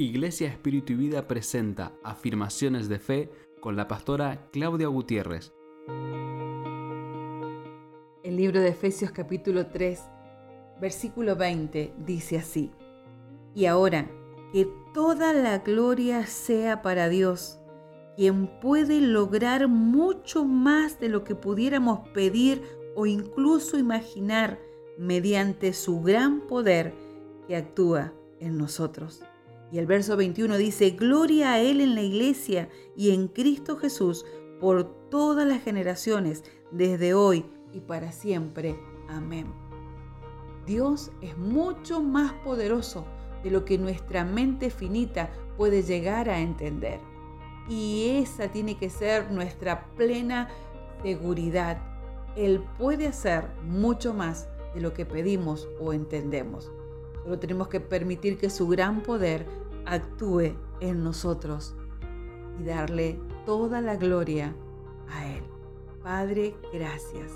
Iglesia Espíritu y Vida presenta Afirmaciones de Fe con la pastora Claudia Gutiérrez. El libro de Efesios capítulo 3, versículo 20 dice así, Y ahora, que toda la gloria sea para Dios, quien puede lograr mucho más de lo que pudiéramos pedir o incluso imaginar mediante su gran poder que actúa en nosotros. Y el verso 21 dice, Gloria a Él en la iglesia y en Cristo Jesús por todas las generaciones, desde hoy y para siempre. Amén. Dios es mucho más poderoso de lo que nuestra mente finita puede llegar a entender. Y esa tiene que ser nuestra plena seguridad. Él puede hacer mucho más de lo que pedimos o entendemos. Solo tenemos que permitir que su gran poder actúe en nosotros y darle toda la gloria a Él. Padre, gracias.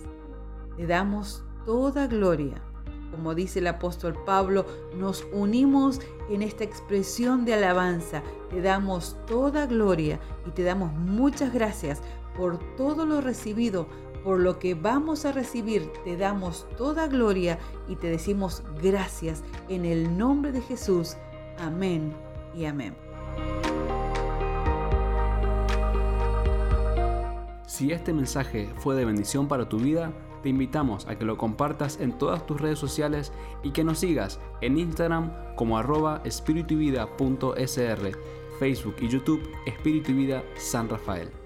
Le damos toda gloria. Como dice el apóstol Pablo, nos unimos en esta expresión de alabanza. Te damos toda gloria y te damos muchas gracias por todo lo recibido por lo que vamos a recibir, te damos toda gloria y te decimos gracias en el nombre de Jesús. Amén y amén. Si este mensaje fue de bendición para tu vida, te invitamos a que lo compartas en todas tus redes sociales y que nos sigas en Instagram como arroba espiritu Facebook y YouTube Espíritu y Vida San Rafael.